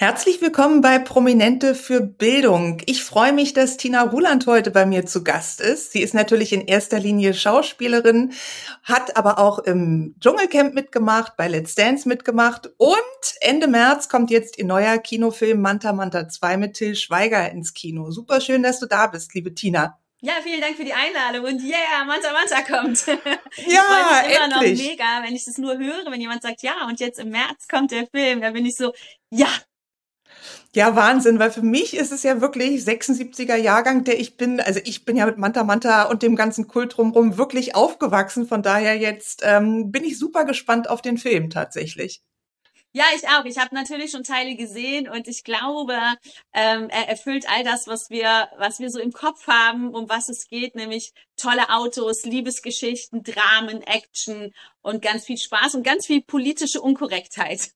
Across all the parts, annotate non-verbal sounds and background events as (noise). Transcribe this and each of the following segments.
Herzlich willkommen bei Prominente für Bildung. Ich freue mich, dass Tina Ruland heute bei mir zu Gast ist. Sie ist natürlich in erster Linie Schauspielerin, hat aber auch im Dschungelcamp mitgemacht, bei Let's Dance mitgemacht und Ende März kommt jetzt ihr neuer Kinofilm Manta Manta 2 mit Till Schweiger ins Kino. Super schön, dass du da bist, liebe Tina. Ja, vielen Dank für die Einladung und yeah, Manta Manta kommt. (laughs) ich ja, freue mich immer endlich. noch mega, wenn ich das nur höre, wenn jemand sagt, ja, und jetzt im März kommt der Film, da bin ich so, ja, ja, Wahnsinn, weil für mich ist es ja wirklich 76er Jahrgang, der ich bin. Also ich bin ja mit Manta Manta und dem ganzen Kult drumherum wirklich aufgewachsen. Von daher jetzt ähm, bin ich super gespannt auf den Film tatsächlich. Ja, ich auch. Ich habe natürlich schon Teile gesehen und ich glaube, ähm, er erfüllt all das, was wir, was wir so im Kopf haben, um was es geht, nämlich tolle Autos, Liebesgeschichten, Dramen, Action und ganz viel Spaß und ganz viel politische Unkorrektheit.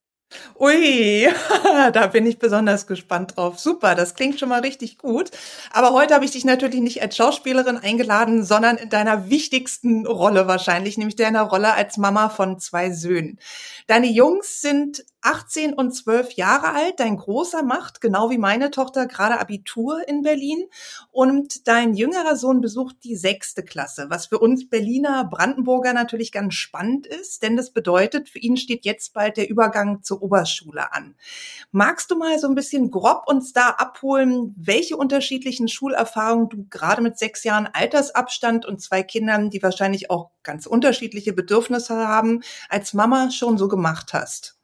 Ui, (laughs) da bin ich besonders gespannt drauf. Super, das klingt schon mal richtig gut. Aber heute habe ich dich natürlich nicht als Schauspielerin eingeladen, sondern in deiner wichtigsten Rolle wahrscheinlich, nämlich deiner Rolle als Mama von zwei Söhnen. Deine Jungs sind 18 und 12 Jahre alt. Dein Großer macht, genau wie meine Tochter, gerade Abitur in Berlin. Und dein jüngerer Sohn besucht die sechste Klasse, was für uns Berliner Brandenburger natürlich ganz spannend ist, denn das bedeutet, für ihn steht jetzt bald der Übergang zur Oberschule an. Magst du mal so ein bisschen grob uns da abholen, welche unterschiedlichen Schulerfahrungen du gerade mit sechs Jahren Altersabstand und zwei Kindern, die wahrscheinlich auch ganz unterschiedliche Bedürfnisse haben, als Mama schon so gemacht hast?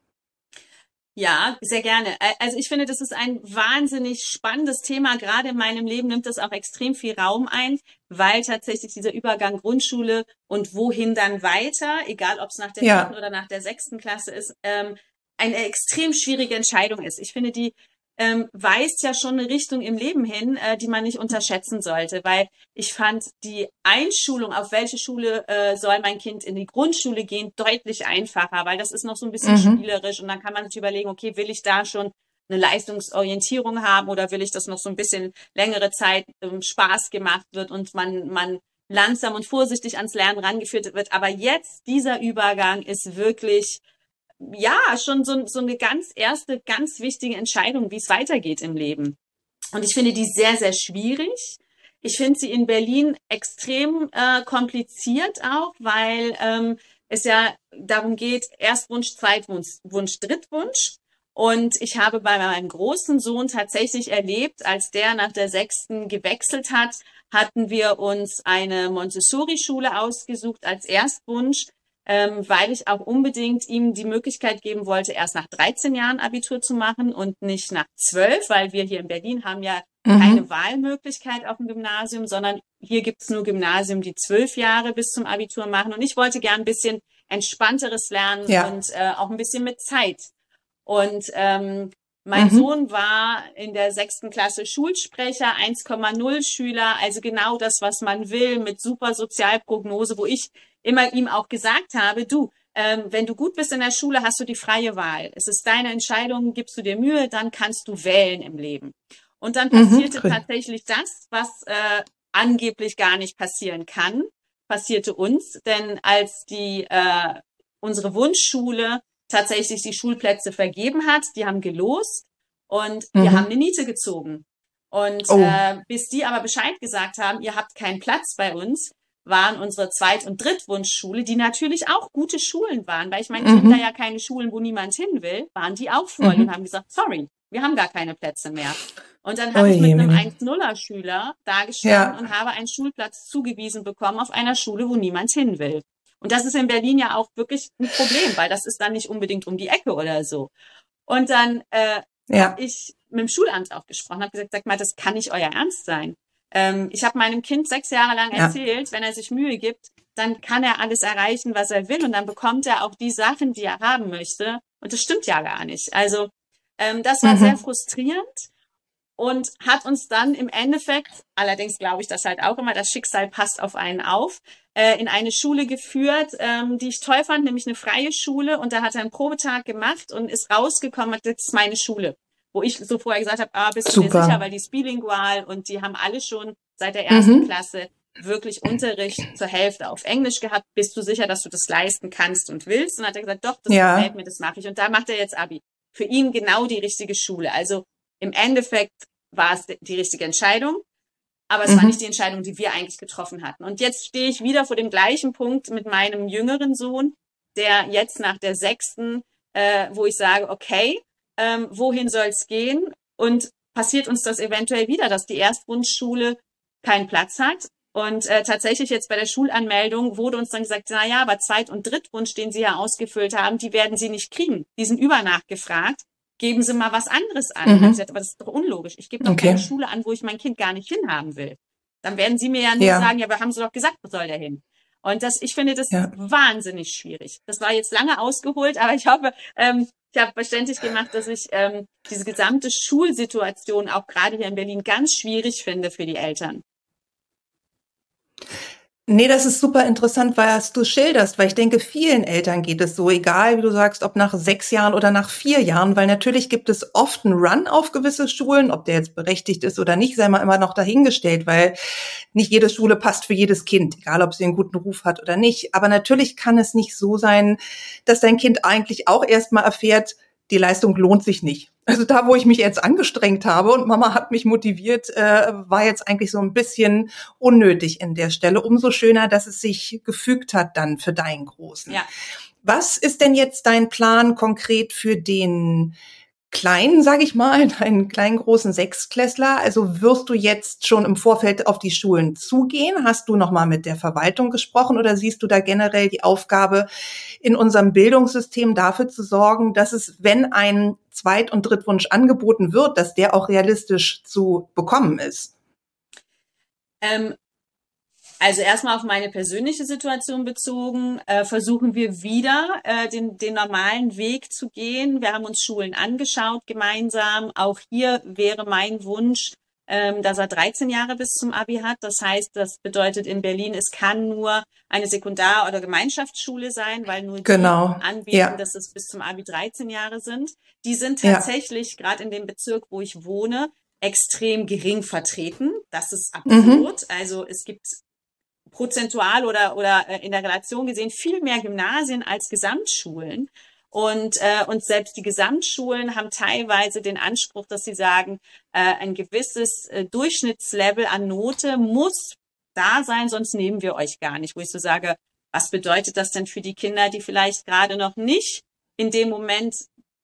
Ja, sehr gerne. Also ich finde, das ist ein wahnsinnig spannendes Thema. Gerade in meinem Leben nimmt das auch extrem viel Raum ein, weil tatsächlich dieser Übergang Grundschule und wohin dann weiter, egal ob es nach der ja. oder nach der sechsten Klasse ist, ähm, eine extrem schwierige Entscheidung ist. Ich finde, die ähm, weist ja schon eine Richtung im Leben hin, äh, die man nicht unterschätzen sollte, weil ich fand die Einschulung, auf welche Schule äh, soll mein Kind in die Grundschule gehen, deutlich einfacher, weil das ist noch so ein bisschen mhm. spielerisch und dann kann man sich überlegen, okay, will ich da schon eine Leistungsorientierung haben oder will ich, dass noch so ein bisschen längere Zeit ähm, Spaß gemacht wird und man, man langsam und vorsichtig ans Lernen rangeführt wird. Aber jetzt, dieser Übergang ist wirklich ja, schon so, so eine ganz erste, ganz wichtige Entscheidung, wie es weitergeht im Leben. Und ich finde die sehr, sehr schwierig. Ich finde sie in Berlin extrem äh, kompliziert auch, weil ähm, es ja darum geht, Erstwunsch, Zweitwunsch, Wunsch, Drittwunsch. Und ich habe bei meinem großen Sohn tatsächlich erlebt, als der nach der sechsten gewechselt hat, hatten wir uns eine Montessori-Schule ausgesucht als Erstwunsch ähm, weil ich auch unbedingt ihm die Möglichkeit geben wollte, erst nach 13 Jahren Abitur zu machen und nicht nach 12, weil wir hier in Berlin haben ja mhm. keine Wahlmöglichkeit auf dem Gymnasium, sondern hier gibt es nur Gymnasium, die zwölf Jahre bis zum Abitur machen. Und ich wollte gern ein bisschen entspannteres lernen ja. und äh, auch ein bisschen mit Zeit. Und ähm, mein mhm. Sohn war in der sechsten Klasse Schulsprecher, 1,0 Schüler, also genau das, was man will, mit super Sozialprognose, wo ich immer ihm auch gesagt habe, du, ähm, wenn du gut bist in der Schule, hast du die freie Wahl. Es ist deine Entscheidung, gibst du dir Mühe, dann kannst du wählen im Leben. Und dann mhm, passierte mhm, tatsächlich das, was äh, angeblich gar nicht passieren kann, passierte uns. Denn als die äh, unsere Wunschschule tatsächlich die Schulplätze vergeben hat, die haben gelost und mhm. wir haben eine Niete gezogen. Und oh. äh, bis die aber Bescheid gesagt haben, ihr habt keinen Platz bei uns, waren unsere Zweit- und Drittwunschschule, die natürlich auch gute Schulen waren, weil ich meine, mhm. sind ja keine Schulen, wo niemand hin will, waren die auch voll mhm. und haben gesagt, sorry, wir haben gar keine Plätze mehr. Und dann habe ich mit einem 1-0er-Schüler da gestanden ja. und habe einen Schulplatz zugewiesen bekommen auf einer Schule, wo niemand hin will. Und das ist in Berlin ja auch wirklich ein Problem, weil das ist dann nicht unbedingt um die Ecke oder so. Und dann äh, ja. habe ich mit dem Schulamt auch gesprochen, habe gesagt, sag mal, das kann nicht euer Ernst sein. Ähm, ich habe meinem Kind sechs Jahre lang erzählt, ja. wenn er sich Mühe gibt, dann kann er alles erreichen, was er will und dann bekommt er auch die Sachen, die er haben möchte. Und das stimmt ja gar nicht. Also ähm, das war mhm. sehr frustrierend. Und hat uns dann im Endeffekt, allerdings glaube ich das halt auch immer, das Schicksal passt auf einen auf, äh, in eine Schule geführt, ähm, die ich toll fand, nämlich eine freie Schule. Und da hat er einen Probetag gemacht und ist rausgekommen, das ist meine Schule. Wo ich so vorher gesagt habe, ah, bist du dir sicher, weil die ist bilingual und die haben alle schon seit der ersten mhm. Klasse wirklich Unterricht zur Hälfte auf Englisch gehabt. Bist du sicher, dass du das leisten kannst und willst? Und hat er gesagt, doch, das ja. gefällt mir, das mache ich. Und da macht er jetzt Abi. Für ihn genau die richtige Schule. Also im Endeffekt war es die richtige Entscheidung. Aber es mhm. war nicht die Entscheidung, die wir eigentlich getroffen hatten. Und jetzt stehe ich wieder vor dem gleichen Punkt mit meinem jüngeren Sohn, der jetzt nach der sechsten, äh, wo ich sage, okay, ähm, wohin soll es gehen? Und passiert uns das eventuell wieder, dass die Erstwunschschule keinen Platz hat. Und äh, tatsächlich jetzt bei der Schulanmeldung wurde uns dann gesagt, na ja, aber Zweit- und Drittwunsch, den Sie ja ausgefüllt haben, die werden Sie nicht kriegen. Die sind übernachgefragt geben Sie mal was anderes an. Mhm. Ich gesagt, aber das ist doch unlogisch. Ich gebe doch okay. keine Schule an, wo ich mein Kind gar nicht hinhaben will. Dann werden Sie mir ja nur ja. sagen, ja, aber haben Sie doch gesagt, wo soll der hin? Und das, ich finde das ja. wahnsinnig schwierig. Das war jetzt lange ausgeholt, aber ich hoffe, ähm, ich habe verständlich gemacht, dass ich ähm, diese gesamte Schulsituation auch gerade hier in Berlin ganz schwierig finde für die Eltern. Nee, das ist super interessant, was du schilderst, weil ich denke, vielen Eltern geht es so, egal wie du sagst, ob nach sechs Jahren oder nach vier Jahren, weil natürlich gibt es oft einen Run auf gewisse Schulen, ob der jetzt berechtigt ist oder nicht, sei mal immer noch dahingestellt, weil nicht jede Schule passt für jedes Kind, egal ob sie einen guten Ruf hat oder nicht. Aber natürlich kann es nicht so sein, dass dein Kind eigentlich auch erstmal erfährt, die Leistung lohnt sich nicht. Also da, wo ich mich jetzt angestrengt habe und Mama hat mich motiviert, äh, war jetzt eigentlich so ein bisschen unnötig in der Stelle. Umso schöner, dass es sich gefügt hat dann für deinen Großen. Ja. Was ist denn jetzt dein Plan konkret für den kleinen, sage ich mal, (laughs) einen kleinen großen Sechsklässler? Also wirst du jetzt schon im Vorfeld auf die Schulen zugehen? Hast du noch mal mit der Verwaltung gesprochen oder siehst du da generell die Aufgabe in unserem Bildungssystem dafür zu sorgen, dass es, wenn ein Zweit- und Drittwunsch angeboten wird, dass der auch realistisch zu bekommen ist? Ähm, also erstmal auf meine persönliche Situation bezogen, äh, versuchen wir wieder äh, den, den normalen Weg zu gehen. Wir haben uns Schulen angeschaut gemeinsam. Auch hier wäre mein Wunsch, ähm, dass er 13 Jahre bis zum Abi hat. Das heißt, das bedeutet in Berlin, es kann nur eine Sekundar- oder Gemeinschaftsschule sein, weil nur genau. die anbieten, ja. dass es bis zum Abi 13 Jahre sind. Die sind tatsächlich ja. gerade in dem Bezirk, wo ich wohne, extrem gering vertreten. Das ist absurd. Mhm. Also es gibt prozentual oder, oder äh, in der Relation gesehen viel mehr Gymnasien als Gesamtschulen. Und, äh, und selbst die Gesamtschulen haben teilweise den Anspruch, dass sie sagen, äh, ein gewisses äh, Durchschnittslevel an Note muss da sein, sonst nehmen wir euch gar nicht. Wo ich so sage, was bedeutet das denn für die Kinder, die vielleicht gerade noch nicht in dem Moment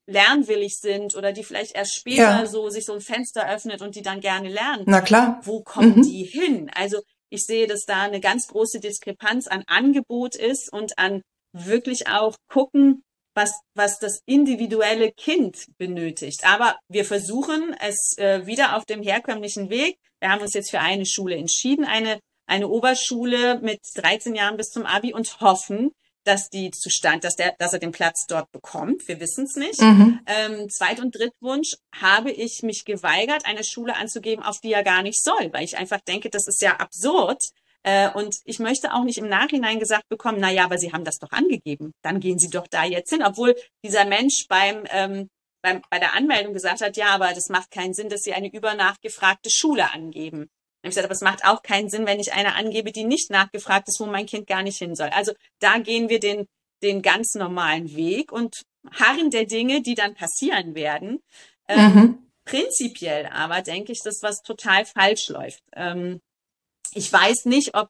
lernwillig sind oder die vielleicht erst später ja. so sich so ein Fenster öffnet und die dann gerne lernen. Na klar. Wo kommen mhm. die hin? Also ich sehe, dass da eine ganz große Diskrepanz an Angebot ist und an wirklich auch gucken, was, was das individuelle Kind benötigt. Aber wir versuchen es äh, wieder auf dem herkömmlichen Weg. Wir haben uns jetzt für eine Schule entschieden, eine, eine Oberschule mit 13 Jahren bis zum Abi und hoffen, dass die Zustand, dass der, dass er den Platz dort bekommt. Wir wissen es nicht. Mhm. Ähm, Zweit- und Drittwunsch habe ich mich geweigert, eine Schule anzugeben, auf die er gar nicht soll, weil ich einfach denke, das ist ja absurd. Äh, und ich möchte auch nicht im Nachhinein gesagt bekommen, na ja, aber Sie haben das doch angegeben. Dann gehen Sie doch da jetzt hin, obwohl dieser Mensch beim ähm, beim, bei der Anmeldung gesagt hat, ja, aber das macht keinen Sinn, dass Sie eine übernachgefragte Schule angeben. Und ich gesagt, aber es macht auch keinen Sinn, wenn ich eine angebe, die nicht nachgefragt ist, wo mein Kind gar nicht hin soll. Also da gehen wir den, den ganz normalen Weg und harren der Dinge, die dann passieren werden. Ähm, mhm. Prinzipiell aber denke ich, dass was total falsch läuft. Ähm, ich weiß nicht, ob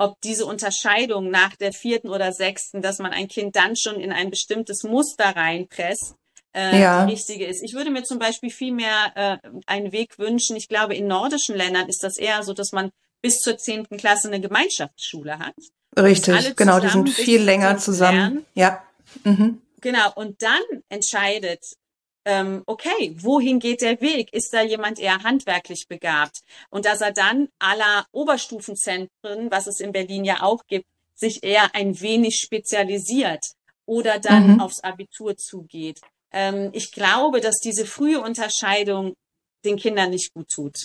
ob diese Unterscheidung nach der vierten oder sechsten, dass man ein Kind dann schon in ein bestimmtes Muster reinpresst, äh, ja. die richtige ist. Ich würde mir zum Beispiel viel mehr äh, einen Weg wünschen. Ich glaube, in nordischen Ländern ist das eher so, dass man bis zur zehnten Klasse eine Gemeinschaftsschule hat. Richtig, genau, die sind viel länger zusammen. Lernen. Ja. Mhm. Genau, und dann entscheidet, ähm, okay, wohin geht der Weg? Ist da jemand eher handwerklich begabt? Und dass er dann aller Oberstufenzentren, was es in Berlin ja auch gibt, sich eher ein wenig spezialisiert oder dann mhm. aufs Abitur zugeht. Ähm, ich glaube, dass diese frühe Unterscheidung den Kindern nicht gut tut.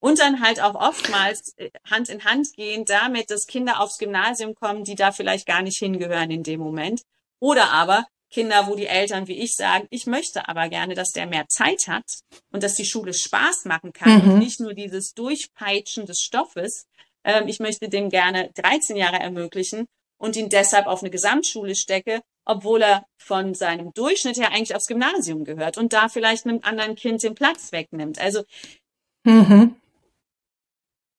Und dann halt auch oftmals äh, Hand in Hand gehen damit, dass Kinder aufs Gymnasium kommen, die da vielleicht gar nicht hingehören in dem Moment. Oder aber Kinder, wo die Eltern wie ich sagen, ich möchte aber gerne, dass der mehr Zeit hat und dass die Schule Spaß machen kann mhm. und nicht nur dieses Durchpeitschen des Stoffes. Ähm, ich möchte dem gerne 13 Jahre ermöglichen und ihn deshalb auf eine Gesamtschule stecke, obwohl er von seinem Durchschnitt her eigentlich aufs Gymnasium gehört und da vielleicht einem anderen Kind den Platz wegnimmt. Also mhm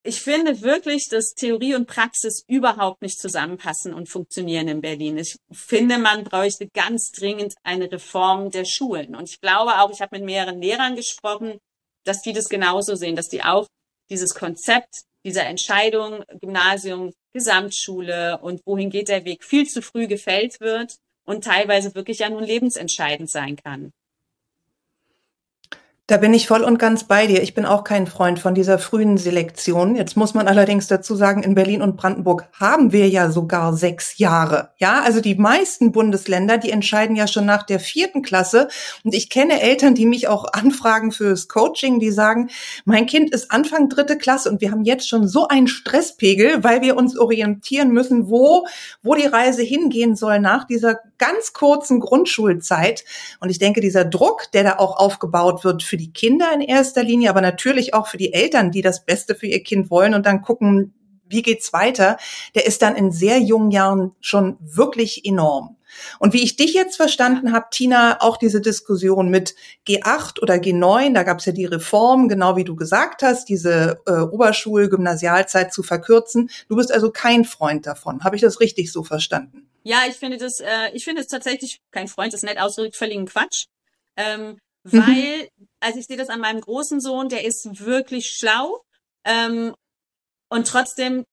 ich finde wirklich, dass Theorie und Praxis überhaupt nicht zusammenpassen und funktionieren in Berlin. Ich finde, man bräuchte ganz dringend eine Reform der Schulen. Und ich glaube auch, ich habe mit mehreren Lehrern gesprochen, dass die das genauso sehen, dass die auch dieses Konzept dieser Entscheidung, Gymnasium, Gesamtschule und wohin geht der Weg, viel zu früh gefällt wird und teilweise wirklich ja nun lebensentscheidend sein kann. Da bin ich voll und ganz bei dir. Ich bin auch kein Freund von dieser frühen Selektion. Jetzt muss man allerdings dazu sagen, in Berlin und Brandenburg haben wir ja sogar sechs Jahre. Ja, also die meisten Bundesländer, die entscheiden ja schon nach der vierten Klasse. Und ich kenne Eltern, die mich auch (laughs) anfragen fürs Coaching, die sagen, mein Kind ist Anfang dritte Klasse und wir haben jetzt schon so einen Stresspegel, weil wir uns orientieren müssen, wo, wo die Reise hingehen soll nach dieser ganz kurzen Grundschulzeit. Und ich denke, dieser Druck, der da auch aufgebaut wird für die Kinder in erster Linie, aber natürlich auch für die Eltern, die das Beste für ihr Kind wollen und dann gucken, wie geht's weiter, der ist dann in sehr jungen Jahren schon wirklich enorm. Und wie ich dich jetzt verstanden habe, Tina, auch diese Diskussion mit G8 oder G9, da gab es ja die Reform, genau wie du gesagt hast, diese äh, Oberschul-Gymnasialzeit zu verkürzen. Du bist also kein Freund davon. Habe ich das richtig so verstanden? Ja, ich finde das, äh, ich finde es tatsächlich kein Freund, das ist nett ausgedrückt, völligen Quatsch. Ähm. Weil, also ich sehe das an meinem großen Sohn, der ist wirklich schlau ähm, und trotzdem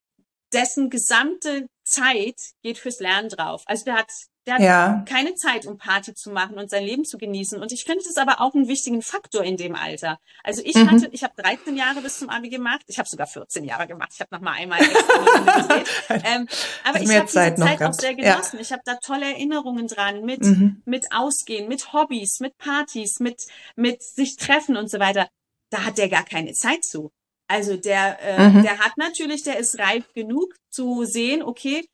dessen gesamte Zeit geht fürs Lernen drauf. Also der hat der hat ja. keine Zeit, um Party zu machen und sein Leben zu genießen. Und ich finde es aber auch einen wichtigen Faktor in dem Alter. Also ich mhm. hatte, ich habe 13 Jahre bis zum Abi gemacht. Ich habe sogar 14 Jahre gemacht. Ich habe noch mal einmal (laughs) ähm, Aber ich habe diese Zeit gehabt. auch sehr genossen. Ja. Ich habe da tolle Erinnerungen dran mit mhm. mit Ausgehen, mit Hobbys, mit Partys, mit mit sich treffen und so weiter. Da hat der gar keine Zeit zu. Also der, äh, mhm. der hat natürlich, der ist reif genug zu sehen, okay,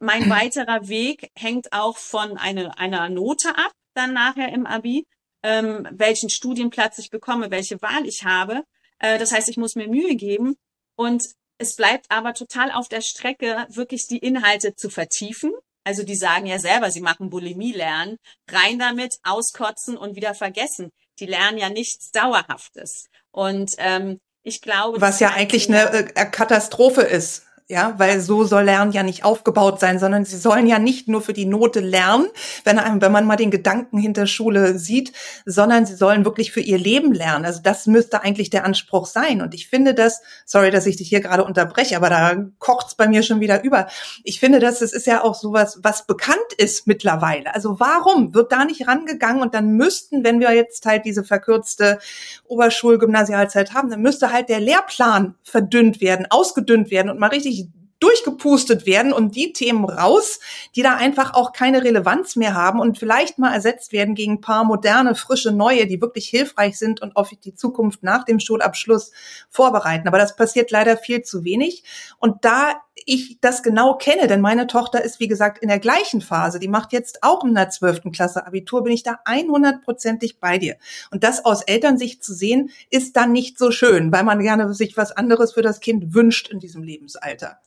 mein weiterer Weg hängt auch von eine, einer Note ab, dann nachher im Abi, ähm, welchen Studienplatz ich bekomme, welche Wahl ich habe. Äh, das heißt, ich muss mir Mühe geben und es bleibt aber total auf der Strecke, wirklich die Inhalte zu vertiefen. Also die sagen ja selber, sie machen Bulimie lernen, rein damit, auskotzen und wieder vergessen. Die lernen ja nichts Dauerhaftes. Und ähm, ich glaube, was ja eigentlich eine äh, Katastrophe ist ja, weil so soll Lernen ja nicht aufgebaut sein, sondern sie sollen ja nicht nur für die Note lernen, wenn, einem, wenn man mal den Gedanken hinter Schule sieht, sondern sie sollen wirklich für ihr Leben lernen. Also das müsste eigentlich der Anspruch sein. Und ich finde das, sorry, dass ich dich hier gerade unterbreche, aber da kocht's bei mir schon wieder über. Ich finde, dass es ist ja auch sowas, was bekannt ist mittlerweile. Also warum wird da nicht rangegangen und dann müssten, wenn wir jetzt halt diese verkürzte Oberschulgymnasialzeit haben, dann müsste halt der Lehrplan verdünnt werden, ausgedünnt werden und mal richtig durchgepustet werden und die Themen raus, die da einfach auch keine Relevanz mehr haben und vielleicht mal ersetzt werden gegen ein paar moderne, frische, neue, die wirklich hilfreich sind und auf die Zukunft nach dem Schulabschluss vorbereiten. Aber das passiert leider viel zu wenig. Und da ich das genau kenne, denn meine Tochter ist, wie gesagt, in der gleichen Phase, die macht jetzt auch in der zwölften Klasse Abitur, bin ich da 100%ig bei dir. Und das aus Elternsicht zu sehen, ist dann nicht so schön, weil man gerne sich was anderes für das Kind wünscht in diesem Lebensalter.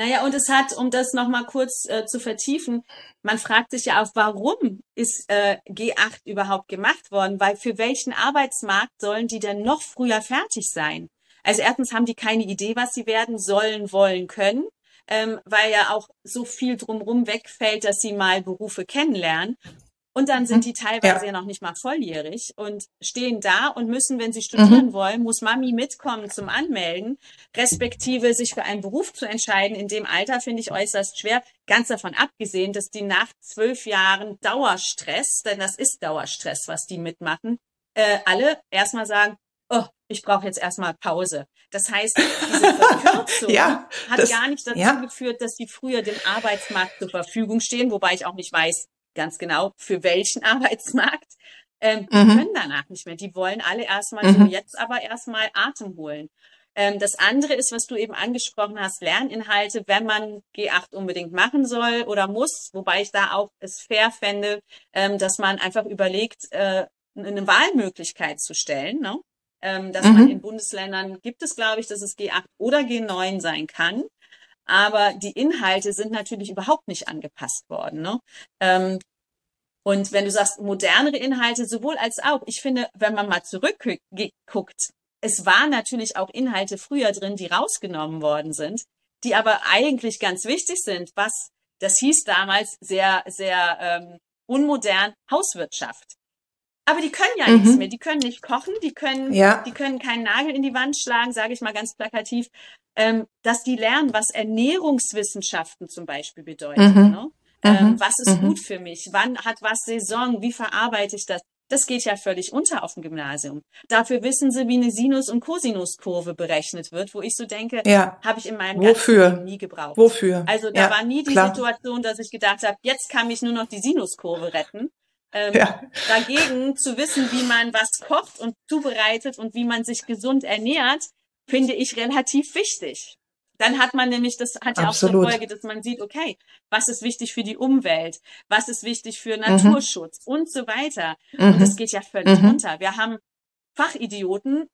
Naja, und es hat, um das nochmal kurz äh, zu vertiefen, man fragt sich ja auch, warum ist äh, G8 überhaupt gemacht worden? Weil für welchen Arbeitsmarkt sollen die denn noch früher fertig sein? Also erstens haben die keine Idee, was sie werden sollen, wollen, können, ähm, weil ja auch so viel drumrum wegfällt, dass sie mal Berufe kennenlernen. Und dann sind mhm. die teilweise ja. ja. noch nicht mal volljährig und stehen da und müssen, wenn sie studieren mhm. wollen, muss Mami mitkommen zum Anmelden, respektive sich für einen Beruf zu entscheiden. In dem Alter finde ich äußerst schwer. Ganz davon abgesehen, dass die nach zwölf Jahren Dauerstress, denn das ist Dauerstress, was die mitmachen, äh, alle erstmal sagen, oh, ich brauche jetzt erstmal Pause. Das heißt, diese (laughs) Verkürzung ja, hat das, gar nicht dazu ja. geführt, dass die früher dem Arbeitsmarkt zur Verfügung stehen, wobei ich auch nicht weiß, ganz genau, für welchen (laughs) Arbeitsmarkt. ähm, die mhm. können danach nicht mehr. Die wollen alle erstmal mhm. so jetzt aber erstmal Atem holen. Ähm, das andere ist, was du eben angesprochen hast, Lerninhalte, wenn man G8 unbedingt machen soll oder muss, wobei ich da auch es fair fände, ähm, dass man einfach überlegt, äh, eine Wahlmöglichkeit zu stellen, ne? ähm, dass mhm. man in Bundesländern gibt es, glaube ich, dass es G8 oder G9 sein kann. Aber die Inhalte sind natürlich überhaupt nicht angepasst worden. Ne? Ähm, und wenn du sagst, modernere Inhalte, sowohl als auch, ich finde, wenn man mal zurückguckt, es waren natürlich auch Inhalte früher drin, die rausgenommen worden sind, die aber eigentlich ganz wichtig sind. Was das hieß damals sehr, sehr ähm, unmodern Hauswirtschaft. Aber die können ja mhm. nichts mehr. Die können nicht kochen, die können, ja. die können keinen Nagel in die Wand schlagen, sage ich mal ganz plakativ. Ähm, dass die lernen, was Ernährungswissenschaften zum Beispiel bedeuten. Mhm. Ne? Ähm, mhm. was ist mhm. gut für mich? Wann hat was Saison? Wie verarbeite ich das? Das geht ja völlig unter auf dem Gymnasium. Dafür wissen sie, wie eine Sinus- und Cosinuskurve berechnet wird, wo ich so denke, ja. habe ich in meinem Wofür? ganzen Leben nie gebraucht. Wofür? Also da ja, war nie die klar. Situation, dass ich gedacht habe, jetzt kann mich nur noch die Sinuskurve retten. Ähm, ja. Dagegen zu wissen, wie man was kocht und zubereitet und wie man sich gesund ernährt, finde ich relativ wichtig. Dann hat man nämlich, das hat ja Absolut. auch zur Folge, dass man sieht, okay, was ist wichtig für die Umwelt, was ist wichtig für mhm. Naturschutz mhm. und so weiter. Mhm. Und das geht ja völlig mhm. runter. Wir haben Fachidioten,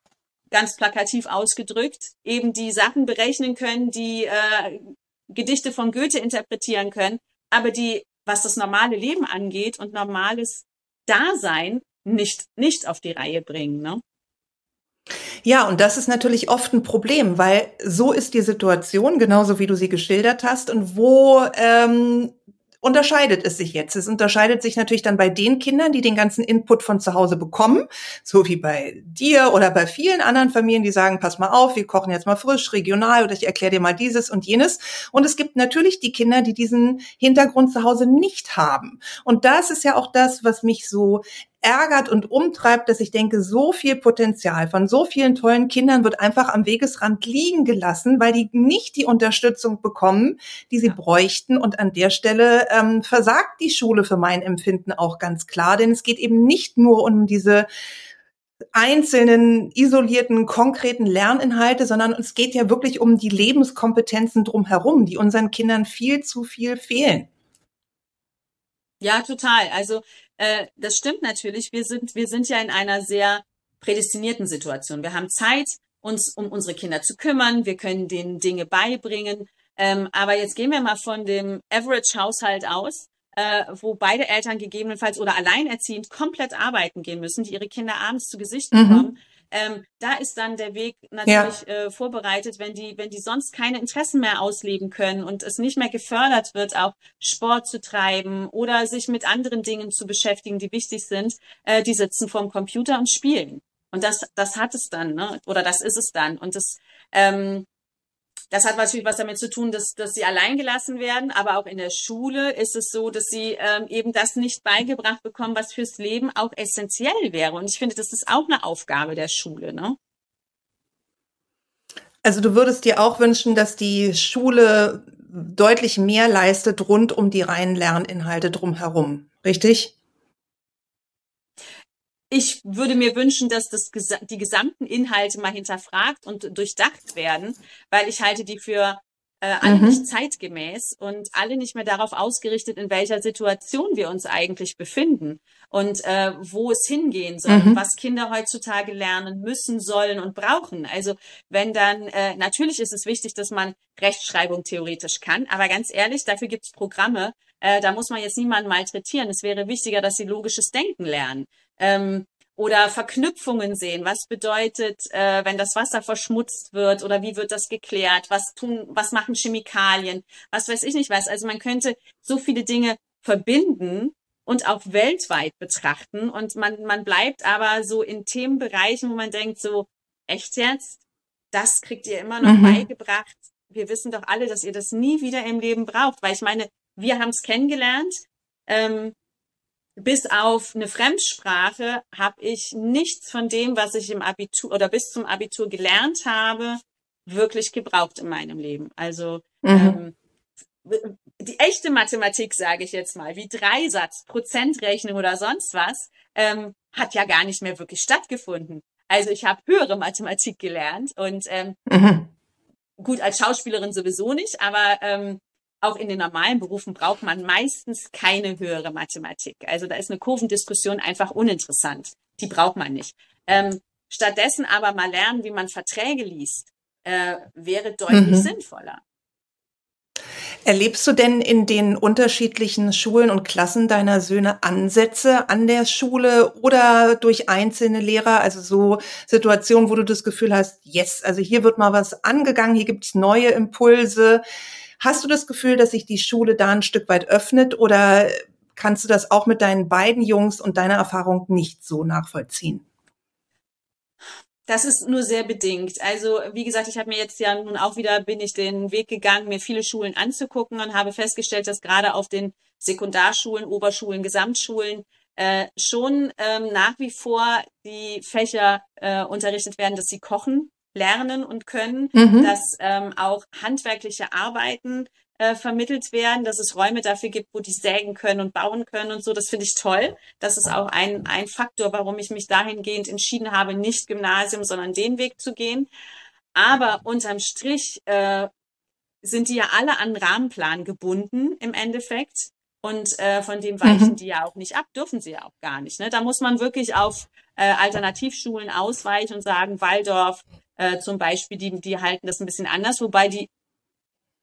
ganz plakativ ausgedrückt, eben die Sachen berechnen können, die äh, Gedichte von Goethe interpretieren können, aber die, was das normale Leben angeht und normales Dasein, nicht, nicht auf die Reihe bringen. Ne? Ja, und das ist natürlich oft ein Problem, weil so ist die Situation, genauso wie du sie geschildert hast, und wo ähm, unterscheidet es sich jetzt? Es unterscheidet sich natürlich dann bei den Kindern, die den ganzen Input von zu Hause bekommen, so wie bei dir oder bei vielen anderen Familien, die sagen, pass mal auf, wir kochen jetzt mal frisch, regional oder ich erkläre dir mal dieses und jenes. Und es gibt natürlich die Kinder, die diesen Hintergrund zu Hause nicht haben. Und das ist ja auch das, was mich so ärgert und umtreibt, dass ich denke, so viel Potenzial von so vielen tollen Kindern wird einfach am Wegesrand liegen gelassen, weil die nicht die Unterstützung bekommen, die sie bräuchten. Und an der Stelle ähm, versagt die Schule für mein Empfinden auch ganz klar, denn es geht eben nicht nur um diese einzelnen isolierten, konkreten Lerninhalte, sondern es geht ja wirklich um die Lebenskompetenzen drumherum, die unseren Kindern viel zu viel fehlen. Ja, total. Also äh, das stimmt natürlich. Wir sind, wir sind ja in einer sehr prädestinierten Situation. Wir haben Zeit, uns um unsere Kinder zu kümmern. Wir können denen Dinge beibringen. Ähm, aber jetzt gehen wir mal von dem Average-Haushalt aus, äh, wo beide Eltern gegebenenfalls oder alleinerziehend komplett arbeiten gehen müssen, die ihre Kinder abends zu Gesicht mhm. Ähm, da ist dann der Weg natürlich ja. äh, vorbereitet, wenn die, wenn die sonst keine Interessen mehr ausleben können und es nicht mehr gefördert wird, auch Sport zu treiben oder sich mit anderen Dingen zu beschäftigen, die wichtig sind, äh, die sitzen vorm Computer und spielen. Und das, das hat es dann, ne? Oder das ist es dann. Und das, ähm, das hat natürlich was damit zu tun, dass, dass sie allein gelassen werden, aber auch in der Schule ist es so, dass sie ähm, eben das nicht beigebracht bekommen, was fürs Leben auch essentiell wäre. Und ich finde, das ist auch eine Aufgabe der Schule. Ne? Also du würdest dir auch wünschen, dass die Schule deutlich mehr leistet rund um die reinen Lerninhalte drumherum, richtig? Ich würde mir wünschen, dass das, die gesamten Inhalte mal hinterfragt und durchdacht werden, weil ich halte die für äh, alle mhm. nicht zeitgemäß und alle nicht mehr darauf ausgerichtet, in welcher Situation wir uns eigentlich befinden und äh, wo es hingehen soll mhm. und was Kinder heutzutage lernen müssen, sollen und brauchen. Also wenn dann, äh, natürlich ist es wichtig, dass man Rechtschreibung theoretisch kann, aber ganz ehrlich, dafür gibt es Programme, äh, da muss man jetzt niemanden malträtieren. Es wäre wichtiger, dass sie logisches Denken lernen. Ähm, oder Verknüpfungen sehen. Was bedeutet, äh, wenn das Wasser verschmutzt wird oder wie wird das geklärt? Was tun, was machen Chemikalien? Was weiß ich nicht was. Also man könnte so viele Dinge verbinden und auch weltweit betrachten und man, man bleibt aber so in Themenbereichen, wo man denkt so, echt jetzt? Das kriegt ihr immer noch mhm. beigebracht. Wir wissen doch alle, dass ihr das nie wieder im Leben braucht, weil ich meine, wir haben es kennengelernt. Ähm, bis auf eine Fremdsprache habe ich nichts von dem, was ich im Abitur oder bis zum Abitur gelernt habe, wirklich gebraucht in meinem Leben. Also mhm. ähm, die echte Mathematik, sage ich jetzt mal, wie Dreisatz, Prozentrechnung oder sonst was, ähm, hat ja gar nicht mehr wirklich stattgefunden. Also ich habe höhere Mathematik gelernt und ähm, mhm. gut als Schauspielerin sowieso nicht, aber ähm, auch in den normalen Berufen braucht man meistens keine höhere Mathematik. Also da ist eine Kurvendiskussion einfach uninteressant. Die braucht man nicht. Ähm, stattdessen aber mal lernen, wie man Verträge liest, äh, wäre deutlich mhm. sinnvoller. Erlebst du denn in den unterschiedlichen Schulen und Klassen deiner Söhne Ansätze an der Schule oder durch einzelne Lehrer, also so Situationen, wo du das Gefühl hast, yes, also hier wird mal was angegangen, hier gibt es neue Impulse. Hast du das Gefühl, dass sich die Schule da ein Stück weit öffnet oder kannst du das auch mit deinen beiden Jungs und deiner Erfahrung nicht so nachvollziehen? Das ist nur sehr bedingt. Also wie gesagt, ich habe mir jetzt ja nun auch wieder bin ich den Weg gegangen, mir viele Schulen anzugucken und habe festgestellt, dass gerade auf den Sekundarschulen, Oberschulen, Gesamtschulen äh, schon ähm, nach wie vor die Fächer äh, unterrichtet werden, dass sie kochen lernen und können, mhm. dass ähm, auch handwerkliche Arbeiten äh, vermittelt werden, dass es Räume dafür gibt, wo die sägen können und bauen können und so. Das finde ich toll. Das ist auch ein, ein Faktor, warum ich mich dahingehend entschieden habe, nicht Gymnasium, sondern den Weg zu gehen. Aber unterm Strich äh, sind die ja alle an Rahmenplan gebunden im Endeffekt. Und äh, von dem weichen mhm. die ja auch nicht ab, dürfen sie ja auch gar nicht. Ne? Da muss man wirklich auf äh, Alternativschulen ausweichen und sagen, Waldorf äh, zum Beispiel, die, die halten das ein bisschen anders, wobei die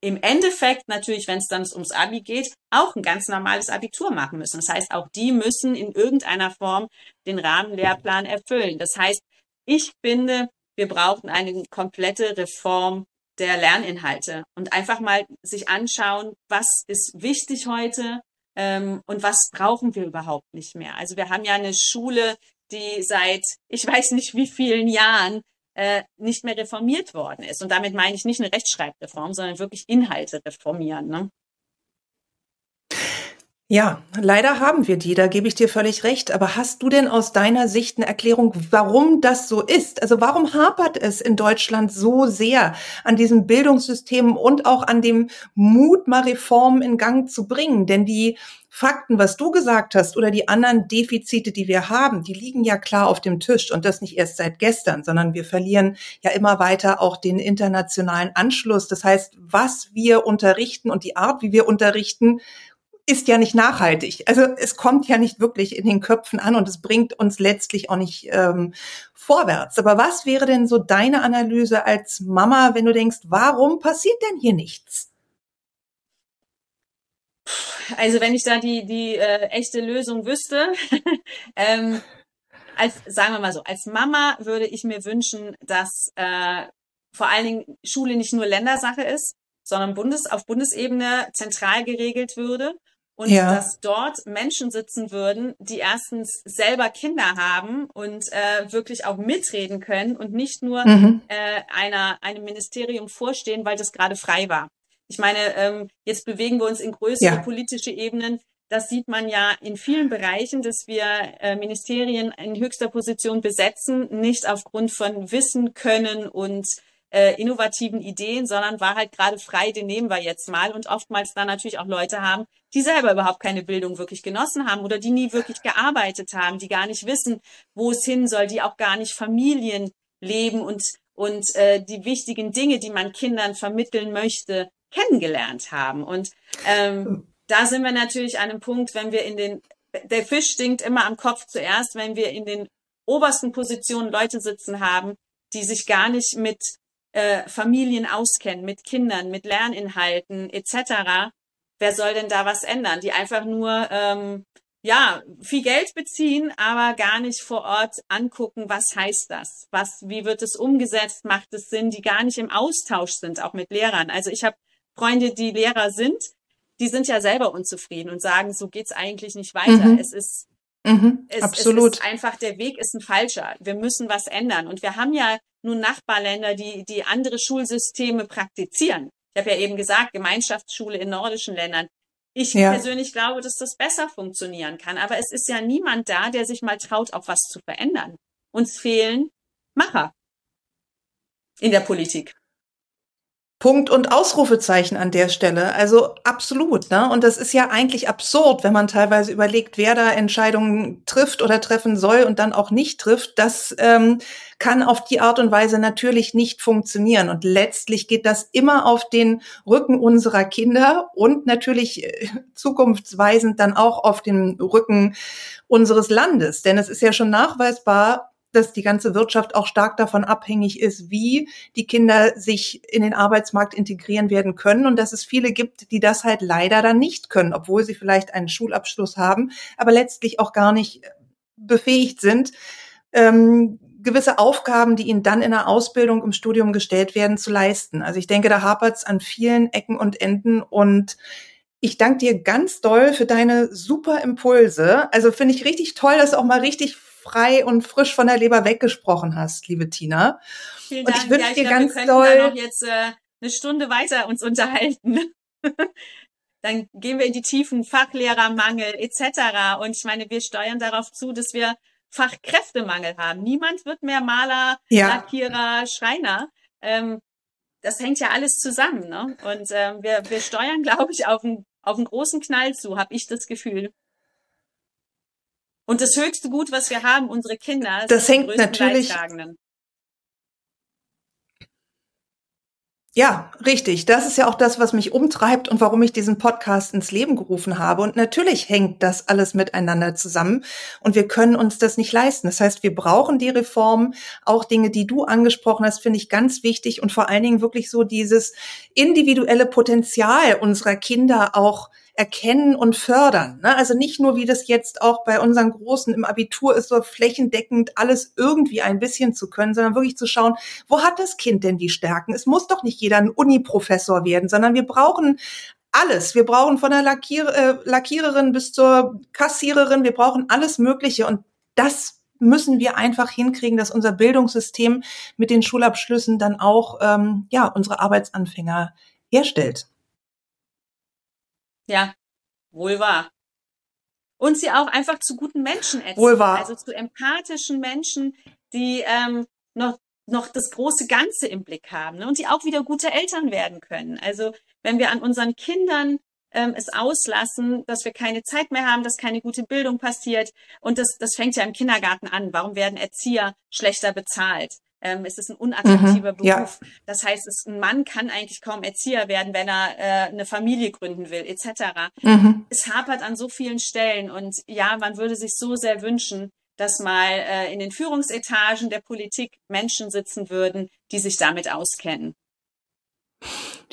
im Endeffekt natürlich, wenn es dann ums Abi geht, auch ein ganz normales Abitur machen müssen. Das heißt, auch die müssen in irgendeiner Form den Rahmenlehrplan erfüllen. Das heißt, ich finde, wir brauchen eine komplette Reform der Lerninhalte und einfach mal sich anschauen, was ist wichtig heute ähm, und was brauchen wir überhaupt nicht mehr. Also wir haben ja eine Schule, die seit ich weiß nicht wie vielen Jahren äh, nicht mehr reformiert worden ist. Und damit meine ich nicht eine Rechtschreibreform, sondern wirklich Inhalte reformieren. Ne? Ja, leider haben wir die, da gebe ich dir völlig recht. Aber hast du denn aus deiner Sicht eine Erklärung, warum das so ist? Also warum hapert es in Deutschland so sehr an diesem Bildungssystem und auch an dem Mut, mal Reformen in Gang zu bringen? Denn die Fakten, was du gesagt hast, oder die anderen Defizite, die wir haben, die liegen ja klar auf dem Tisch und das nicht erst seit gestern, sondern wir verlieren ja immer weiter auch den internationalen Anschluss. Das heißt, was wir unterrichten und die Art, wie wir unterrichten, ist ja nicht nachhaltig. Also es kommt ja nicht wirklich in den Köpfen an und es bringt uns letztlich auch nicht ähm, vorwärts. Aber was wäre denn so deine Analyse als Mama, wenn du denkst, warum passiert denn hier nichts? Also wenn ich da die die äh, echte Lösung wüsste, (laughs) ähm, als sagen wir mal so, als Mama würde ich mir wünschen, dass äh, vor allen Dingen Schule nicht nur Ländersache ist, sondern Bundes auf Bundesebene zentral geregelt würde und ja. dass dort Menschen sitzen würden, die erstens selber Kinder haben und äh, wirklich auch mitreden können und nicht nur mhm. äh, einer, einem Ministerium vorstehen, weil das gerade frei war. Ich meine, ähm, jetzt bewegen wir uns in größere ja. politische Ebenen. Das sieht man ja in vielen Bereichen, dass wir äh, Ministerien in höchster Position besetzen, nicht aufgrund von Wissen, Können und äh, innovativen Ideen, sondern war halt gerade frei, den nehmen wir jetzt mal und oftmals dann natürlich auch Leute haben, die selber überhaupt keine Bildung wirklich genossen haben oder die nie wirklich gearbeitet haben, die gar nicht wissen, wo es hin soll, die auch gar nicht Familien leben und und äh, die wichtigen Dinge, die man Kindern vermitteln möchte, kennengelernt haben. Und ähm, da sind wir natürlich an einem Punkt, wenn wir in den der Fisch stinkt immer am Kopf zuerst, wenn wir in den obersten Positionen Leute sitzen haben, die sich gar nicht mit äh, Familien auskennen, mit Kindern, mit Lerninhalten etc. Wer soll denn da was ändern? Die einfach nur ähm, ja viel Geld beziehen, aber gar nicht vor Ort angucken, was heißt das? Was, wie wird es umgesetzt? Macht es Sinn? Die gar nicht im Austausch sind, auch mit Lehrern. Also ich habe Freunde, die Lehrer sind, die sind ja selber unzufrieden und sagen, so geht's eigentlich nicht weiter. Mhm. Es ist Mhm, es, absolut. Es ist einfach, der Weg ist ein falscher. Wir müssen was ändern. Und wir haben ja nun Nachbarländer, die, die andere Schulsysteme praktizieren. Ich habe ja eben gesagt, Gemeinschaftsschule in nordischen Ländern. Ich ja. persönlich glaube, dass das besser funktionieren kann. Aber es ist ja niemand da, der sich mal traut, auch was zu verändern. Uns fehlen Macher in der Politik. Punkt und Ausrufezeichen an der Stelle. Also absolut. Ne? Und das ist ja eigentlich absurd, wenn man teilweise überlegt, wer da Entscheidungen trifft oder treffen soll und dann auch nicht trifft. Das ähm, kann auf die Art und Weise natürlich nicht funktionieren. Und letztlich geht das immer auf den Rücken unserer Kinder und natürlich äh, zukunftsweisend dann auch auf den Rücken unseres Landes. Denn es ist ja schon nachweisbar, dass die ganze Wirtschaft auch stark davon abhängig ist, wie die Kinder sich in den Arbeitsmarkt integrieren werden können und dass es viele gibt, die das halt leider dann nicht können, obwohl sie vielleicht einen Schulabschluss haben, aber letztlich auch gar nicht befähigt sind, ähm, gewisse Aufgaben, die ihnen dann in der Ausbildung im Studium gestellt werden, zu leisten. Also ich denke, da hapert es an vielen Ecken und Enden und ich danke dir ganz doll für deine super Impulse. Also finde ich richtig toll, dass auch mal richtig frei und frisch von der Leber weggesprochen hast, liebe Tina. Vielen Dank. Und ich wünsche ja, dir glaub, ganz wir doll. noch jetzt äh, eine Stunde weiter uns unterhalten. (laughs) dann gehen wir in die Tiefen, Fachlehrermangel etc. Und ich meine, wir steuern darauf zu, dass wir Fachkräftemangel haben. Niemand wird mehr Maler, ja. Lackierer, Schreiner. Ähm, das hängt ja alles zusammen. Ne? Und ähm, wir, wir steuern, (laughs) glaube ich, auf einen, auf einen großen Knall zu, habe ich das Gefühl. Und das höchste Gut, was wir haben, unsere Kinder, das hängt natürlich. Ja, richtig. Das ist ja auch das, was mich umtreibt und warum ich diesen Podcast ins Leben gerufen habe. Und natürlich hängt das alles miteinander zusammen und wir können uns das nicht leisten. Das heißt, wir brauchen die Reform. Auch Dinge, die du angesprochen hast, finde ich ganz wichtig und vor allen Dingen wirklich so dieses individuelle Potenzial unserer Kinder auch erkennen und fördern. Ne? Also nicht nur, wie das jetzt auch bei unseren Großen im Abitur ist, so flächendeckend alles irgendwie ein bisschen zu können, sondern wirklich zu schauen, wo hat das Kind denn die Stärken? Es muss doch nicht jeder ein Uni-Professor werden, sondern wir brauchen alles. Wir brauchen von der Lackier äh, Lackiererin bis zur Kassiererin, wir brauchen alles Mögliche und das müssen wir einfach hinkriegen, dass unser Bildungssystem mit den Schulabschlüssen dann auch ähm, ja unsere Arbeitsanfänger herstellt. Ja, wohl wahr. Und sie auch einfach zu guten Menschen erziehen. Wohl wahr. Also zu empathischen Menschen, die ähm, noch noch das große Ganze im Blick haben ne? und die auch wieder gute Eltern werden können. Also wenn wir an unseren Kindern ähm, es auslassen, dass wir keine Zeit mehr haben, dass keine gute Bildung passiert. Und das, das fängt ja im Kindergarten an. Warum werden Erzieher schlechter bezahlt? Ähm, es ist ein unattraktiver mhm, Beruf. Ja. Das heißt, es, ein Mann kann eigentlich kaum Erzieher werden, wenn er äh, eine Familie gründen will, etc. Mhm. Es hapert an so vielen Stellen und ja, man würde sich so sehr wünschen, dass mal äh, in den Führungsetagen der Politik Menschen sitzen würden, die sich damit auskennen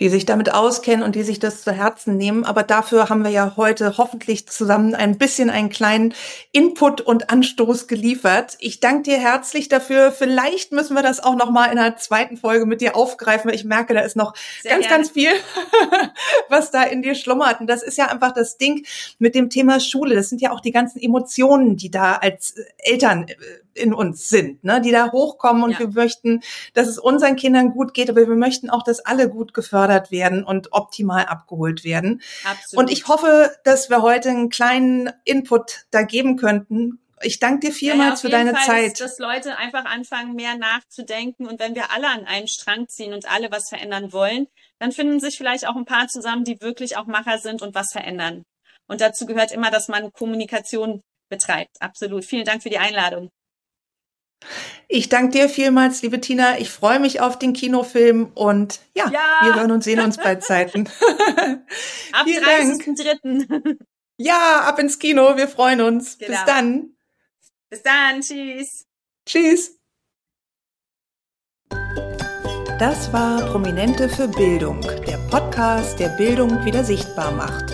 die sich damit auskennen und die sich das zu Herzen nehmen. Aber dafür haben wir ja heute hoffentlich zusammen ein bisschen einen kleinen Input und Anstoß geliefert. Ich danke dir herzlich dafür. Vielleicht müssen wir das auch noch mal in einer zweiten Folge mit dir aufgreifen, weil ich merke, da ist noch Sehr ganz, gerne. ganz viel, (laughs) was da in dir schlummert. Und das ist ja einfach das Ding mit dem Thema Schule. Das sind ja auch die ganzen Emotionen, die da als Eltern äh, in uns sind, ne, die da hochkommen und ja. wir möchten, dass es unseren Kindern gut geht, aber wir möchten auch, dass alle gut gefördert werden und optimal abgeholt werden. Absolut. Und ich hoffe, dass wir heute einen kleinen Input da geben könnten. Ich danke dir vielmals ja, für deine Fall Zeit. Ist, dass Leute einfach anfangen, mehr nachzudenken und wenn wir alle an einem Strang ziehen und alle was verändern wollen, dann finden sich vielleicht auch ein paar zusammen, die wirklich auch Macher sind und was verändern. Und dazu gehört immer, dass man Kommunikation betreibt. Absolut. Vielen Dank für die Einladung. Ich danke dir vielmals, liebe Tina. Ich freue mich auf den Kinofilm und ja, ja. wir hören und sehen uns bei Zeiten. (laughs) ab 30.3. (laughs) Ja, ab ins Kino. Wir freuen uns. Genau. Bis dann. Bis dann. Tschüss. Tschüss. Das war Prominente für Bildung, der Podcast, der Bildung wieder sichtbar macht.